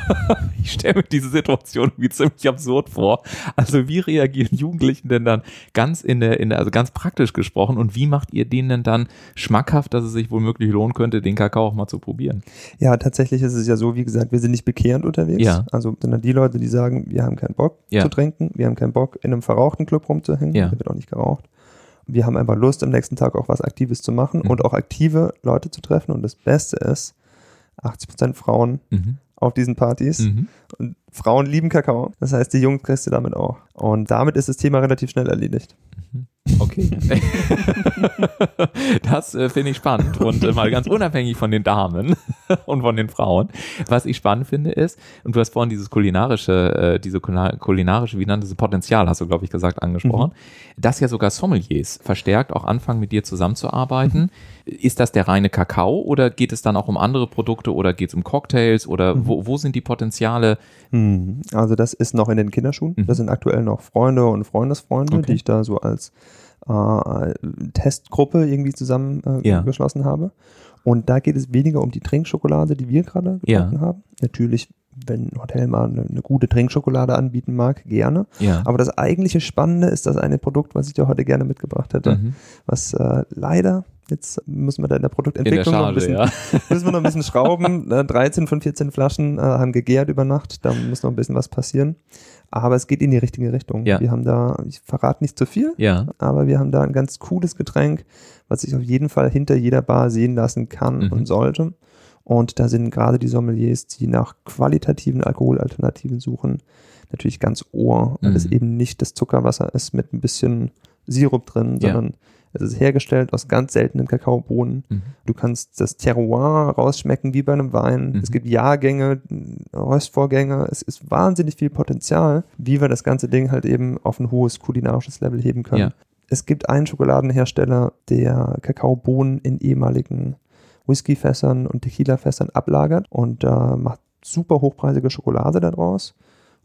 ich stelle mir diese Situation wie ziemlich absurd vor. Also wie reagieren Jugendlichen denn dann ganz in der, in der, also ganz praktisch gesprochen und wie macht ihr denen denn dann schmackhaft, dass es sich womöglich lohnen könnte, den Kakao auch mal zu probieren? Ja, tatsächlich ist es ja so, wie gesagt, wir sind nicht bekehrend unterwegs. Ja. Also sondern die Leute, die sagen, wir haben keinen Bock ja. zu trinken. Wir haben keinen Bock, in einem verrauchten Club rumzuhängen. Ja. Da wird auch nicht geraucht. Wir haben einfach Lust, am nächsten Tag auch was Aktives zu machen mhm. und auch aktive Leute zu treffen. Und das Beste ist, 80% Frauen mhm. auf diesen Partys. Mhm. Und Frauen lieben Kakao. Das heißt, die Jungs kriegst du damit auch. Und damit ist das Thema relativ schnell erledigt. Mhm. Okay. das äh, finde ich spannend und äh, mal ganz unabhängig von den Damen und von den Frauen. Was ich spannend finde ist, und du hast vorhin dieses kulinarische, äh, diese kulinarische, wie nannte sie Potenzial, hast du, glaube ich, gesagt, angesprochen, mhm. dass ja sogar Sommeliers verstärkt auch anfangen, mit dir zusammenzuarbeiten. Mhm. Ist das der reine Kakao oder geht es dann auch um andere Produkte oder geht es um Cocktails oder mhm. wo, wo sind die Potenziale? Mhm. Also das ist noch in den Kinderschuhen. Mhm. Das sind aktuell noch Freunde und Freundesfreunde, okay. die ich da so als äh, Testgruppe irgendwie zusammengeschlossen äh, ja. habe. Und da geht es weniger um die Trinkschokolade, die wir gerade getrunken ja. haben. Natürlich, wenn ein Hotel mal eine, eine, gute Trinkschokolade anbieten mag, gerne. Ja. Aber das eigentliche Spannende ist das eine Produkt, was ich dir heute gerne mitgebracht hätte, mhm. was äh, leider Jetzt müssen wir da in der Produktentwicklung in der Charge, noch, ein bisschen, ja. müssen wir noch ein bisschen schrauben. 13 ne, von 14 Flaschen äh, haben gegärt über Nacht. Da muss noch ein bisschen was passieren. Aber es geht in die richtige Richtung. Ja. Wir haben da, ich verrate nicht zu viel, ja. aber wir haben da ein ganz cooles Getränk, was sich auf jeden Fall hinter jeder Bar sehen lassen kann mhm. und sollte. Und da sind gerade die Sommeliers, die nach qualitativen Alkoholalternativen suchen, natürlich ganz ohr, weil mhm. es eben nicht das Zuckerwasser ist mit ein bisschen Sirup drin, ja. sondern es ist hergestellt aus ganz seltenen Kakaobohnen. Mhm. Du kannst das Terroir rausschmecken wie bei einem Wein. Mhm. Es gibt Jahrgänge, Röstvorgänge. Es ist wahnsinnig viel Potenzial, wie wir das ganze Ding halt eben auf ein hohes kulinarisches Level heben können. Ja. Es gibt einen Schokoladenhersteller, der Kakaobohnen in ehemaligen Whiskyfässern und Tequilafässern ablagert und äh, macht super hochpreisige Schokolade daraus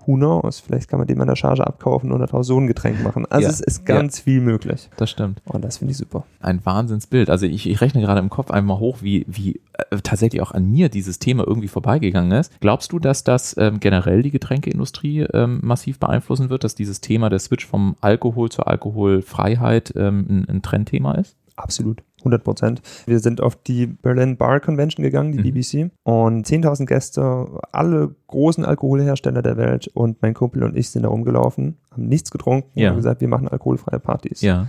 who knows, vielleicht kann man dem an der Charge abkaufen und daraus so ein Getränk machen. Also ja. es ist ganz ja. viel möglich. Das stimmt. Und das finde ich super. Ein Wahnsinnsbild. Also ich, ich rechne gerade im Kopf einmal hoch, wie, wie äh, tatsächlich auch an mir dieses Thema irgendwie vorbeigegangen ist. Glaubst du, dass das ähm, generell die Getränkeindustrie ähm, massiv beeinflussen wird, dass dieses Thema der Switch vom Alkohol zur Alkoholfreiheit ähm, ein, ein Trendthema ist? Absolut. 100 Prozent. Wir sind auf die Berlin Bar Convention gegangen, die mhm. BBC, und 10.000 Gäste, alle großen Alkoholhersteller der Welt und mein Kumpel und ich sind da rumgelaufen, haben nichts getrunken ja. und haben gesagt, wir machen alkoholfreie Partys. Ja.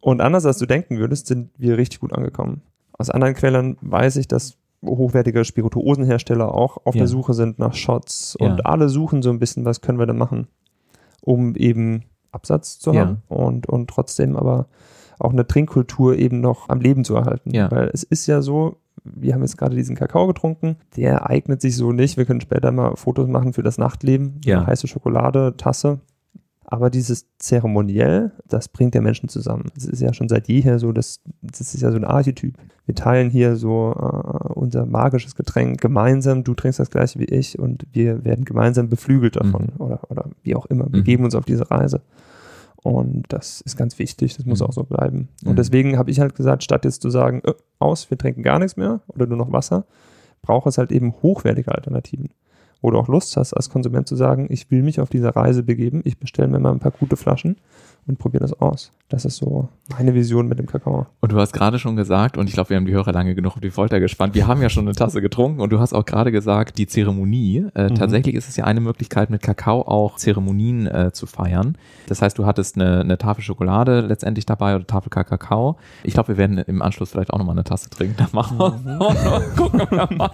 Und anders als du denken würdest, sind wir richtig gut angekommen. Aus anderen Quellen weiß ich, dass hochwertige Spirituosenhersteller auch auf ja. der Suche sind nach Shots und ja. alle suchen so ein bisschen, was können wir da machen, um eben Absatz zu haben und, und trotzdem aber auch eine Trinkkultur eben noch am Leben zu erhalten. Ja. Weil es ist ja so, wir haben jetzt gerade diesen Kakao getrunken, der eignet sich so nicht. Wir können später mal Fotos machen für das Nachtleben. Ja. heiße Schokolade, Tasse. Aber dieses Zeremoniell, das bringt der Menschen zusammen. Das ist ja schon seit jeher so, das, das ist ja so ein Archetyp. Wir teilen hier so äh, unser magisches Getränk gemeinsam. Du trinkst das gleiche wie ich und wir werden gemeinsam beflügelt davon mhm. oder, oder wie auch immer. Wir mhm. geben uns auf diese Reise. Und das ist ganz wichtig, das muss mhm. auch so bleiben. Und mhm. deswegen habe ich halt gesagt, statt jetzt zu sagen, äh, aus, wir trinken gar nichts mehr oder nur noch Wasser, braucht es halt eben hochwertige Alternativen. Wo du auch Lust hast, als Konsument zu sagen, ich will mich auf diese Reise begeben, ich bestelle mir mal ein paar gute Flaschen und probiere das aus. Das ist so meine Vision mit dem Kakao. Und du hast gerade schon gesagt, und ich glaube, wir haben die Hörer lange genug auf die Folter gespannt, wir haben ja schon eine Tasse getrunken und du hast auch gerade gesagt, die Zeremonie. Äh, mhm. Tatsächlich ist es ja eine Möglichkeit, mit Kakao auch Zeremonien äh, zu feiern. Das heißt, du hattest eine, eine Tafel Schokolade letztendlich dabei oder Tafel Kakao. Ich glaube, wir werden im Anschluss vielleicht auch nochmal eine Tasse trinken. Dann machen wir mhm. gucken wir mal.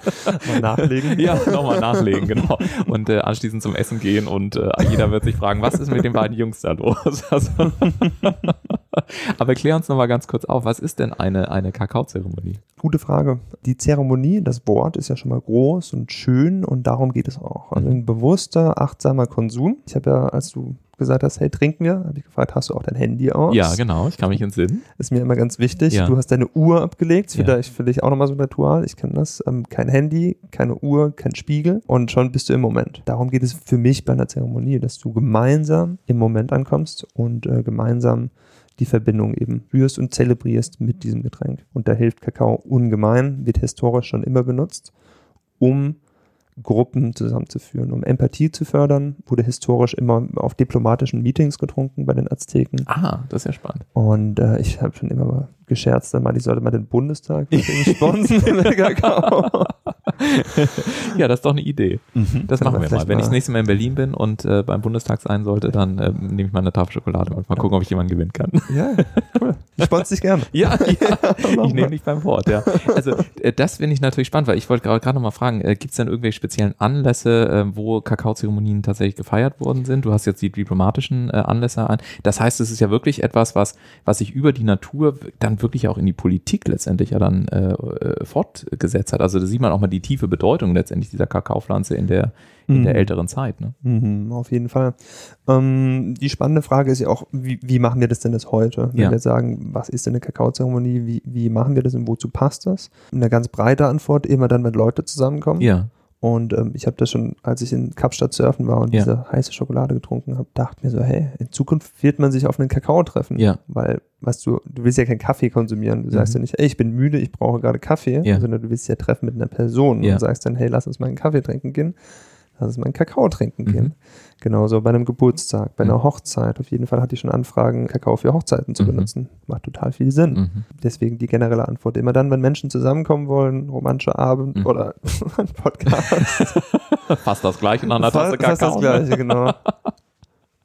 mal nachlegen. Ja, nochmal nachlegen, genau. Und äh, anschließend zum Essen gehen und äh, jeder wird sich fragen, was ist mit den beiden Jungs da los? Also Aber klär uns nochmal ganz kurz auf, was ist denn eine, eine Kakaozeremonie? Gute Frage. Die Zeremonie, das Wort ist ja schon mal groß und schön und darum geht es auch. Also ein bewusster, achtsamer Konsum. Ich habe ja, als du gesagt hast, hey, trinken wir, habe ich gefragt, hast du auch dein Handy aus? Ja, genau, ich kann mich entsinnen. Ist mir immer ganz wichtig. Ja. Du hast deine Uhr abgelegt, vielleicht für dich auch nochmal so ein Ritual, ich kenne das. Ähm, kein Handy, keine Uhr, kein Spiegel und schon bist du im Moment. Darum geht es für mich bei einer Zeremonie, dass du gemeinsam im Moment ankommst und äh, gemeinsam die Verbindung eben spürst und zelebrierst mit diesem Getränk. Und da hilft Kakao ungemein, wird historisch schon immer benutzt, um Gruppen zusammenzuführen, um Empathie zu fördern, wurde historisch immer auf diplomatischen Meetings getrunken bei den Azteken. Ah, das ist ja spannend. Und äh, ich habe schon immer mal gescherzt, dann mal, ich sollte mal den Bundestag sponsern mit Kakao. ja, das ist doch eine Idee. Mhm. Das machen wir mal. Wenn ich das nächste Mal in Berlin bin und äh, beim Bundestag sein sollte, dann äh, nehme ich mal eine Tafel Schokolade und mal gucken, ob ich jemanden gewinnen kann. Ja, cool. Ich sponsere dich gerne. ja, ja ich nehme dich beim Wort, ja. Also äh, das finde ich natürlich spannend, weil ich wollte gerade noch mal fragen, äh, gibt es denn irgendwelche speziellen Anlässe, äh, wo Kakaozeremonien tatsächlich gefeiert worden sind? Du hast jetzt die diplomatischen äh, Anlässe an. Das heißt, es ist ja wirklich etwas, was, was sich über die Natur dann wirklich auch in die Politik letztendlich ja dann äh, äh fortgesetzt hat. Also da sieht man auch mal die tiefe Bedeutung letztendlich dieser Kakaopflanze in der, in mhm. der älteren Zeit. Ne? Mhm, auf jeden Fall. Ähm, die spannende Frage ist ja auch, wie, wie machen wir das denn das heute? Wenn ja. wir sagen, was ist denn eine Kakaozeremonie, wie, wie machen wir das und wozu passt das? Eine ganz breite Antwort, immer dann, wenn Leute zusammenkommen. Ja. Und ähm, ich habe das schon, als ich in Kapstadt surfen war und ja. diese heiße Schokolade getrunken habe, dachte mir so, hey, in Zukunft wird man sich auf einen Kakao treffen. Ja. Weil, weißt du, du willst ja keinen Kaffee konsumieren. Du mhm. sagst ja nicht, ey, ich bin müde, ich brauche gerade Kaffee, ja. sondern du willst ja treffen mit einer Person und sagst dann, hey, lass uns mal einen Kaffee trinken gehen mal einen Kakao trinken gehen. Mhm. Genauso bei einem Geburtstag, bei einer mhm. Hochzeit. Auf jeden Fall hatte ich schon Anfragen, Kakao für Hochzeiten zu mhm. benutzen. Macht total viel Sinn. Mhm. Deswegen die generelle Antwort. Immer dann, wenn Menschen zusammenkommen wollen, romantischer Abend mhm. oder ein Podcast. Fast das gleiche nach einer Tasse Kakao. Fast das gleiche, genau.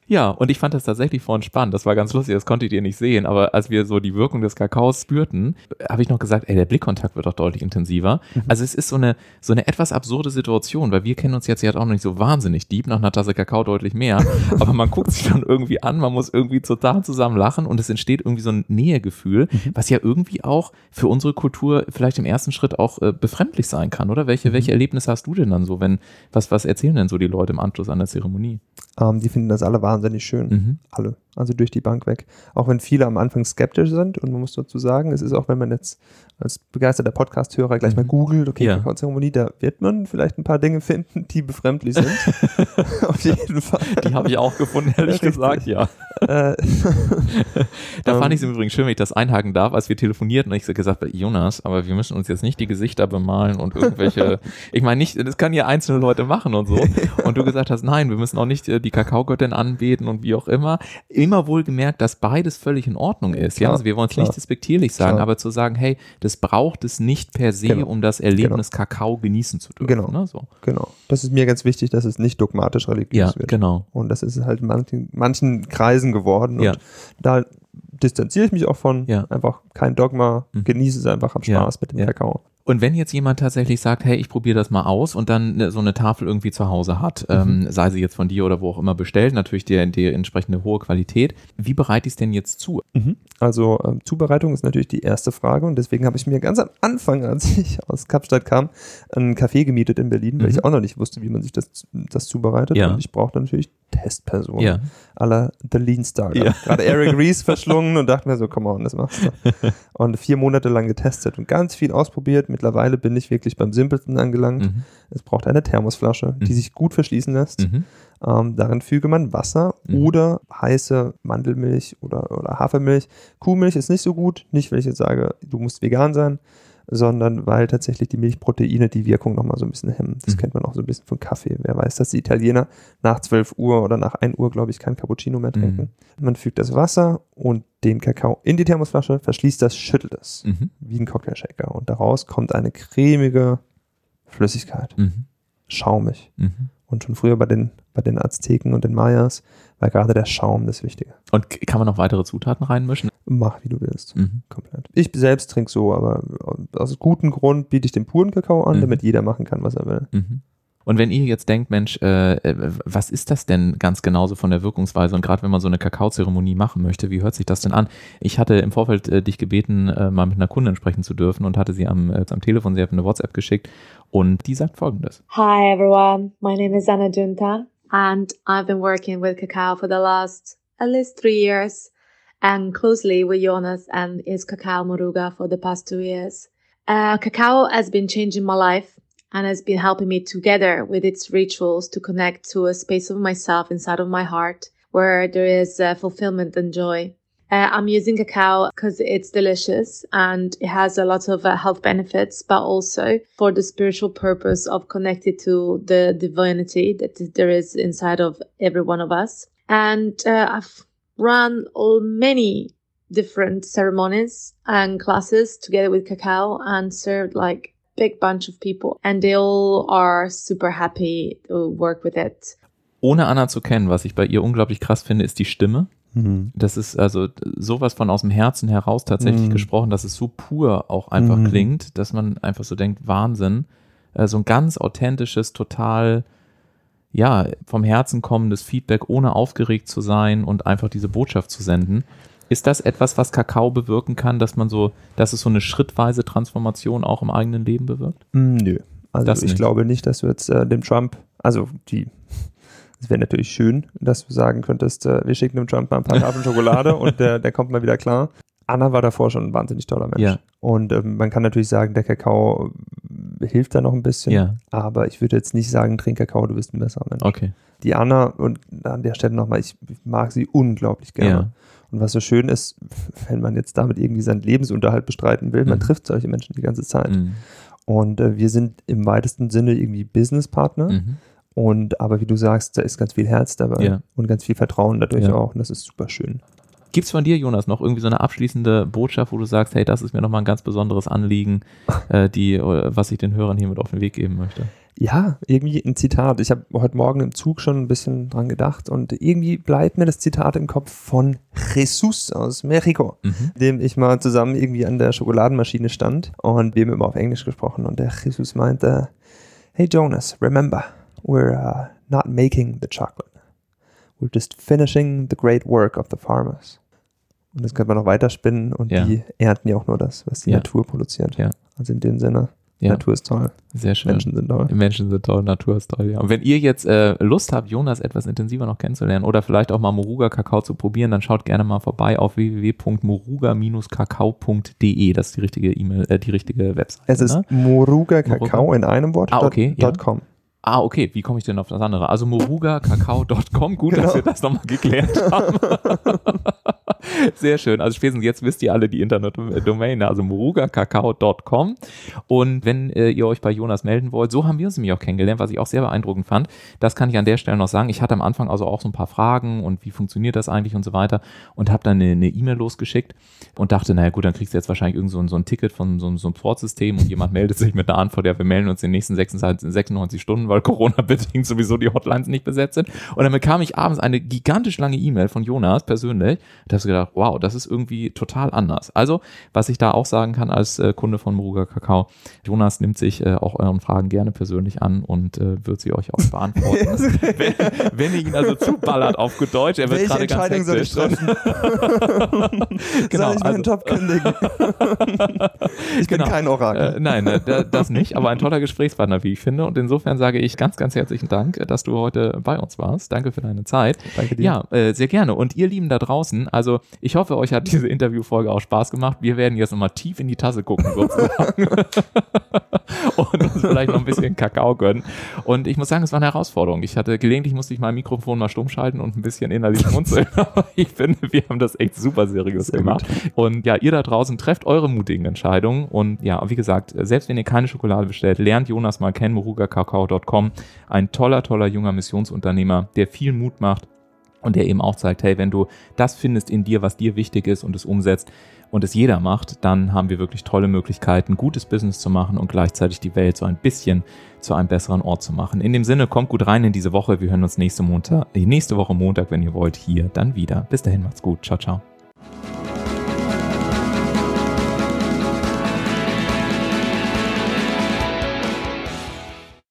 Ja, und ich fand das tatsächlich vorhin spannend. Das war ganz lustig, das konntet ihr nicht sehen. Aber als wir so die Wirkung des Kakaos spürten, habe ich noch gesagt, ey, der Blickkontakt wird doch deutlich intensiver. Mhm. Also es ist so eine, so eine etwas absurde Situation, weil wir kennen uns jetzt ja auch noch nicht so wahnsinnig deep, nach einer Tasse Kakao deutlich mehr. aber man guckt sich dann irgendwie an, man muss irgendwie total zusammen lachen und es entsteht irgendwie so ein Nähegefühl, mhm. was ja irgendwie auch für unsere Kultur vielleicht im ersten Schritt auch äh, befremdlich sein kann, oder? Welche, mhm. welche Erlebnisse hast du denn dann so, wenn, was, was erzählen denn so die Leute im Anschluss an der Zeremonie? Ähm, die finden das alle wahnsinnig wahnsinnig schön. Mhm. Alle. Also durch die Bank weg. Auch wenn viele am Anfang skeptisch sind und man muss dazu sagen, es ist auch, wenn man jetzt als begeisterter Podcast-Hörer gleich mhm. mal googelt, okay, ja. Kakaozeremonie, da wird man vielleicht ein paar Dinge finden, die befremdlich sind. Auf jeden Fall. Die habe ich auch gefunden, ehrlich gesagt, ja. Äh, da fand ich es im Übrigen schön, wenn ich das einhaken darf, als wir telefonierten und ich gesagt habe, Jonas, aber wir müssen uns jetzt nicht die Gesichter bemalen und irgendwelche, ich meine nicht, das können ja einzelne Leute machen und so. Und du gesagt hast, nein, wir müssen auch nicht äh, die Kakaogöttin anbeten und wie auch immer. Immer wohl gemerkt, dass beides völlig in Ordnung ist. Klar, ja, also wir wollen es nicht despektierlich sagen, klar. aber zu sagen, hey, das braucht es nicht per se, genau. um das Erlebnis genau. Kakao genießen zu dürfen. Genau. Ne? So. genau. Das ist mir ganz wichtig, dass es nicht dogmatisch religiös ja, wird. Genau. Und das ist halt in manchen, manchen Kreisen geworden. Ja. Und da distanziere ich mich auch von. Ja. Einfach kein Dogma, mhm. genieße es einfach, hab Spaß mit dem Kakao. Und wenn jetzt jemand tatsächlich sagt, hey, ich probiere das mal aus und dann ne, so eine Tafel irgendwie zu Hause hat, mhm. ähm, sei sie jetzt von dir oder wo auch immer bestellt, natürlich die, die entsprechende hohe Qualität, wie bereite ich es denn jetzt zu? Mhm. Also ähm, Zubereitung ist natürlich die erste Frage und deswegen habe ich mir ganz am Anfang, als ich aus Kapstadt kam, ein Café gemietet in Berlin, weil mhm. ich auch noch nicht wusste, wie man sich das, das zubereitet. Ja. Und ich brauchte natürlich Testpersonen. Ja. Aller The Lean Startup. Ja. Gerade Eric Rees verschlungen und dachte mir so, come on, das machst du. und vier Monate lang getestet und ganz viel ausprobiert. Mittlerweile bin ich wirklich beim simpelsten angelangt. Mhm. Es braucht eine Thermosflasche, die mhm. sich gut verschließen lässt. Mhm. Ähm, darin füge man Wasser mhm. oder heiße Mandelmilch oder, oder Hafermilch. Kuhmilch ist nicht so gut. Nicht, weil ich jetzt sage, du musst vegan sein. Sondern weil tatsächlich die Milchproteine die Wirkung nochmal so ein bisschen hemmen. Das Mhm. kennt man auch so ein bisschen von Kaffee. Wer weiß, dass die Italiener nach 12 Uhr oder nach 1 Uhr, glaube ich, kein Cappuccino mehr trinken. Man fügt das Wasser und den Kakao in die Thermosflasche, verschließt das, schüttelt es, Mhm. wie ein Cocktailshaker. Und daraus kommt eine cremige Flüssigkeit, Mhm. schaumig. Mhm. Und schon früher bei den, bei den Azteken und den Mayas war gerade der Schaum das Wichtige. Und kann man noch weitere Zutaten reinmischen? Mach, wie du willst. Mhm. Komplett. Ich selbst trinke so, aber aus gutem Grund biete ich den puren Kakao an, Mhm. damit jeder machen kann, was er will. Mhm. Und wenn ihr jetzt denkt, Mensch, äh, äh, was ist das denn ganz genauso von der Wirkungsweise? Und gerade wenn man so eine Kakaozeremonie machen möchte, wie hört sich das denn an? Ich hatte im Vorfeld äh, dich gebeten, äh, mal mit einer Kundin sprechen zu dürfen und hatte sie am, äh, am Telefon, sie hat eine WhatsApp geschickt und die sagt folgendes. Hi everyone, my name is Anna Junta and I've been working with cacao for the last at least three years and closely with Jonas and his cacao moruga for the past two years. Uh, cacao has been changing my life and has been helping me together with its rituals to connect to a space of myself inside of my heart where there is uh, fulfillment and joy. Uh, I'm using cacao because it's delicious and it has a lot of uh, health benefits, but also for the spiritual purpose of connected to the divinity that there is inside of every one of us. And uh, I've run all many different ceremonies and classes together with cacao and served like big bunch of people and they all are super happy to work with it. Ohne Anna zu kennen, was ich bei ihr unglaublich krass finde, ist die Stimme. Mhm. Das ist also sowas von aus dem Herzen heraus tatsächlich Mhm. gesprochen, dass es so pur auch einfach Mhm. klingt, dass man einfach so denkt, Wahnsinn. Äh, so ein ganz authentisches, total, ja, vom Herzen kommendes Feedback, ohne aufgeregt zu sein und einfach diese Botschaft zu senden. Ist das etwas, was Kakao bewirken kann, dass man so, dass es so eine schrittweise Transformation auch im eigenen Leben bewirkt? Mm, Nö. Also Das ich nicht. glaube nicht, dass du jetzt äh, dem Trump, also die, es wäre natürlich schön, dass du sagen könntest, äh, wir schicken dem Trump mal ein paar Tafeln Schokolade und der, der kommt mal wieder klar. Anna war davor schon ein wahnsinnig toller Mensch. Ja. Und ähm, man kann natürlich sagen, der Kakao hilft da noch ein bisschen. Ja, Aber ich würde jetzt nicht sagen, trink Kakao, du bist ein besserer Mensch. okay. Die Anna, und an der Stelle nochmal, ich mag sie unglaublich gerne. Ja. Und was so schön ist, wenn man jetzt damit irgendwie seinen Lebensunterhalt bestreiten will, man Mhm. trifft solche Menschen die ganze Zeit. Mhm. Und äh, wir sind im weitesten Sinne irgendwie Businesspartner. Mhm. Und aber wie du sagst, da ist ganz viel Herz dabei Ja. und ganz viel Vertrauen dadurch Ja. auch. Und das ist super schön. Gibt's von dir, Jonas, noch irgendwie so eine abschließende Botschaft, wo du sagst, hey, das ist mir nochmal ein ganz besonderes Anliegen, äh, die, äh, was ich den Hörern hiermit auf den Weg geben möchte? Ja, irgendwie ein Zitat. Ich habe heute Morgen im Zug schon ein bisschen dran gedacht und irgendwie bleibt mir das Zitat im Kopf von Jesus aus Mexiko, Mhm. dem ich mal zusammen irgendwie an der Schokoladenmaschine stand und wir haben immer auf Englisch gesprochen und der Jesus meinte, Hey Jonas, remember, we're uh, not making the chocolate. We're just finishing the great work of the farmers. Und das könnte man noch weiterspinnen und Ja. die ernten ja auch nur das, was die Ja. Natur produziert. Ja. Also in dem Sinne, Ja. Natur ist toll, Sehr schön. Menschen sind toll. Menschen sind toll, Natur ist toll, ja. Und wenn ihr jetzt äh, Lust habt, Jonas etwas intensiver noch kennenzulernen oder vielleicht auch mal Moruga Kakao zu probieren, dann schaut gerne mal vorbei auf www.moruga-kakao.de. Das ist die richtige E-Mail, äh, die richtige Webseite. Es ist ne? Moruga Kakao Moruga? in einem Wort. Ah, dot- okay, ja. dot com. Ah, okay. Wie komme ich denn auf das andere? Also morugakakao.com. Gut, dass Genau. wir das nochmal geklärt haben. Sehr schön. Also spätestens jetzt wisst ihr alle die Internetdomain, also morugakakao.com. Und wenn äh, ihr euch bei Jonas melden wollt, so haben wir uns nämlich auch kennengelernt, was ich auch sehr beeindruckend fand. Das kann ich an der Stelle noch sagen. Ich hatte am Anfang also auch so ein paar Fragen und wie funktioniert das eigentlich und so weiter und habe dann eine E-Mail losgeschickt und dachte, naja gut, dann kriegst du jetzt wahrscheinlich irgend so ein, so ein Ticket von so, einem- so einem Sportsystem und jemand meldet sich mit einer Antwort, ja, wir melden uns in den nächsten 96, 96 Stunden, weil Corona-bedingt sowieso die Hotlines nicht besetzt sind. Und dann bekam ich abends eine gigantisch lange E-Mail von Jonas persönlich. Da hast du gedacht, wow, das ist irgendwie total anders. Also, was ich da auch sagen kann als äh, Kunde von Moruga Kakao, Jonas nimmt sich äh, auch euren Fragen gerne persönlich an und äh, wird sie euch auch beantworten. wenn, wenn ihr ihn also zuballert auf gut Deutsch, er wird gerade ganz Entscheidung soll ich hektisch. Genau, soll ich meinen also- Job kündigen? ich bin Genau. kein Orakel. Äh, nein, da- das nicht, aber ein toller Gesprächspartner, wie ich finde. Und insofern sage ich ganz, ganz herzlichen Dank, äh, dass du heute bei uns warst. Danke für deine Zeit. Danke dir. Ja, äh, sehr gerne. Und ihr Lieben da draußen, also Ich hoffe, euch hat diese Interviewfolge auch Spaß gemacht. Wir werden jetzt nochmal tief in die Tasse gucken sozusagen und uns vielleicht noch ein bisschen Kakao gönnen. Und ich muss sagen, es war eine Herausforderung. Ich hatte gelegentlich musste ich mein Mikrofon mal stumm schalten und ein bisschen innerlich schmunzeln. ich finde, wir haben das echt super seriös Sehr gemacht. Gut. Und ja, ihr da draußen trefft eure mutigen Entscheidungen. Und ja, wie gesagt, selbst wenn ihr keine Schokolade bestellt, lernt Jonas mal kennen, morugakakao.com. Ein toller, toller junger Missionsunternehmer, der viel Mut macht und der eben auch zeigt, hey, wenn du das findest in dir, was dir wichtig ist und es umsetzt und es jeder macht, dann haben wir wirklich tolle Möglichkeiten, gutes Business zu machen und gleichzeitig die Welt so ein bisschen zu einem besseren Ort zu machen. In dem Sinne, kommt gut rein in diese Woche. Wir hören uns nächste Montag, nächste Woche Montag, wenn ihr wollt, hier dann wieder. Bis dahin, macht's gut. Ciao, ciao.